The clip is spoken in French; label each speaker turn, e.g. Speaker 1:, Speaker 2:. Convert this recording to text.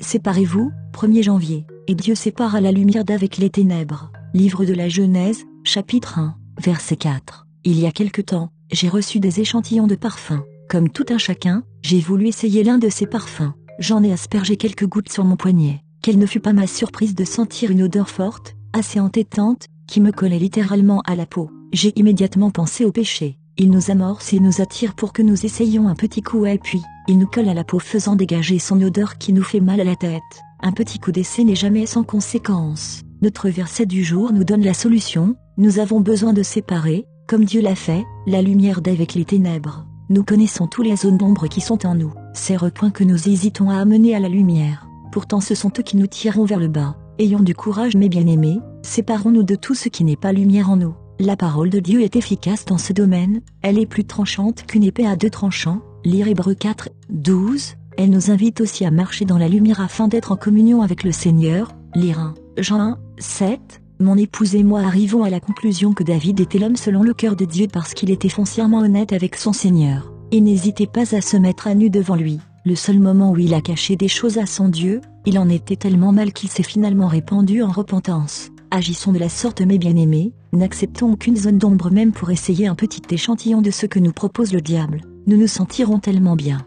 Speaker 1: séparez-vous, 1er janvier, et Dieu sépara la lumière d'avec les ténèbres. Livre de la Genèse, chapitre 1, verset 4. Il y a quelque temps, j'ai reçu des échantillons de parfums. Comme tout un chacun, j'ai voulu essayer l'un de ces parfums. J'en ai aspergé quelques gouttes sur mon poignet. Quelle ne fut pas ma surprise de sentir une odeur forte, assez entêtante, qui me collait littéralement à la peau. J'ai immédiatement pensé au péché. Il nous amorce et nous attire pour que nous essayions un petit coup et puis, il nous colle à la peau faisant dégager son odeur qui nous fait mal à la tête. Un petit coup d'essai n'est jamais sans conséquence. Notre verset du jour nous donne la solution, nous avons besoin de séparer, comme Dieu l'a fait, la lumière d'avec les ténèbres. Nous connaissons tous les zones d'ombre qui sont en nous, ces recoins que nous hésitons à amener à la lumière. Pourtant ce sont eux qui nous tireront vers le bas. Ayons du courage mes bien-aimés, séparons-nous de tout ce qui n'est pas lumière en nous. La parole de Dieu est efficace dans ce domaine, elle est plus tranchante qu'une épée à deux tranchants, lire Hébreu 4, 12, elle nous invite aussi à marcher dans la lumière afin d'être en communion avec le Seigneur, lire 1, Jean 1, 7, mon épouse et moi arrivons à la conclusion que David était l'homme selon le cœur de Dieu parce qu'il était foncièrement honnête avec son Seigneur, et n'hésitait pas à se mettre à nu devant lui. Le seul moment où il a caché des choses à son Dieu, il en était tellement mal qu'il s'est finalement répandu en repentance. Agissons de la sorte mes bien-aimés, n'acceptons aucune zone d'ombre même pour essayer un petit échantillon de ce que nous propose le diable, nous nous sentirons tellement bien.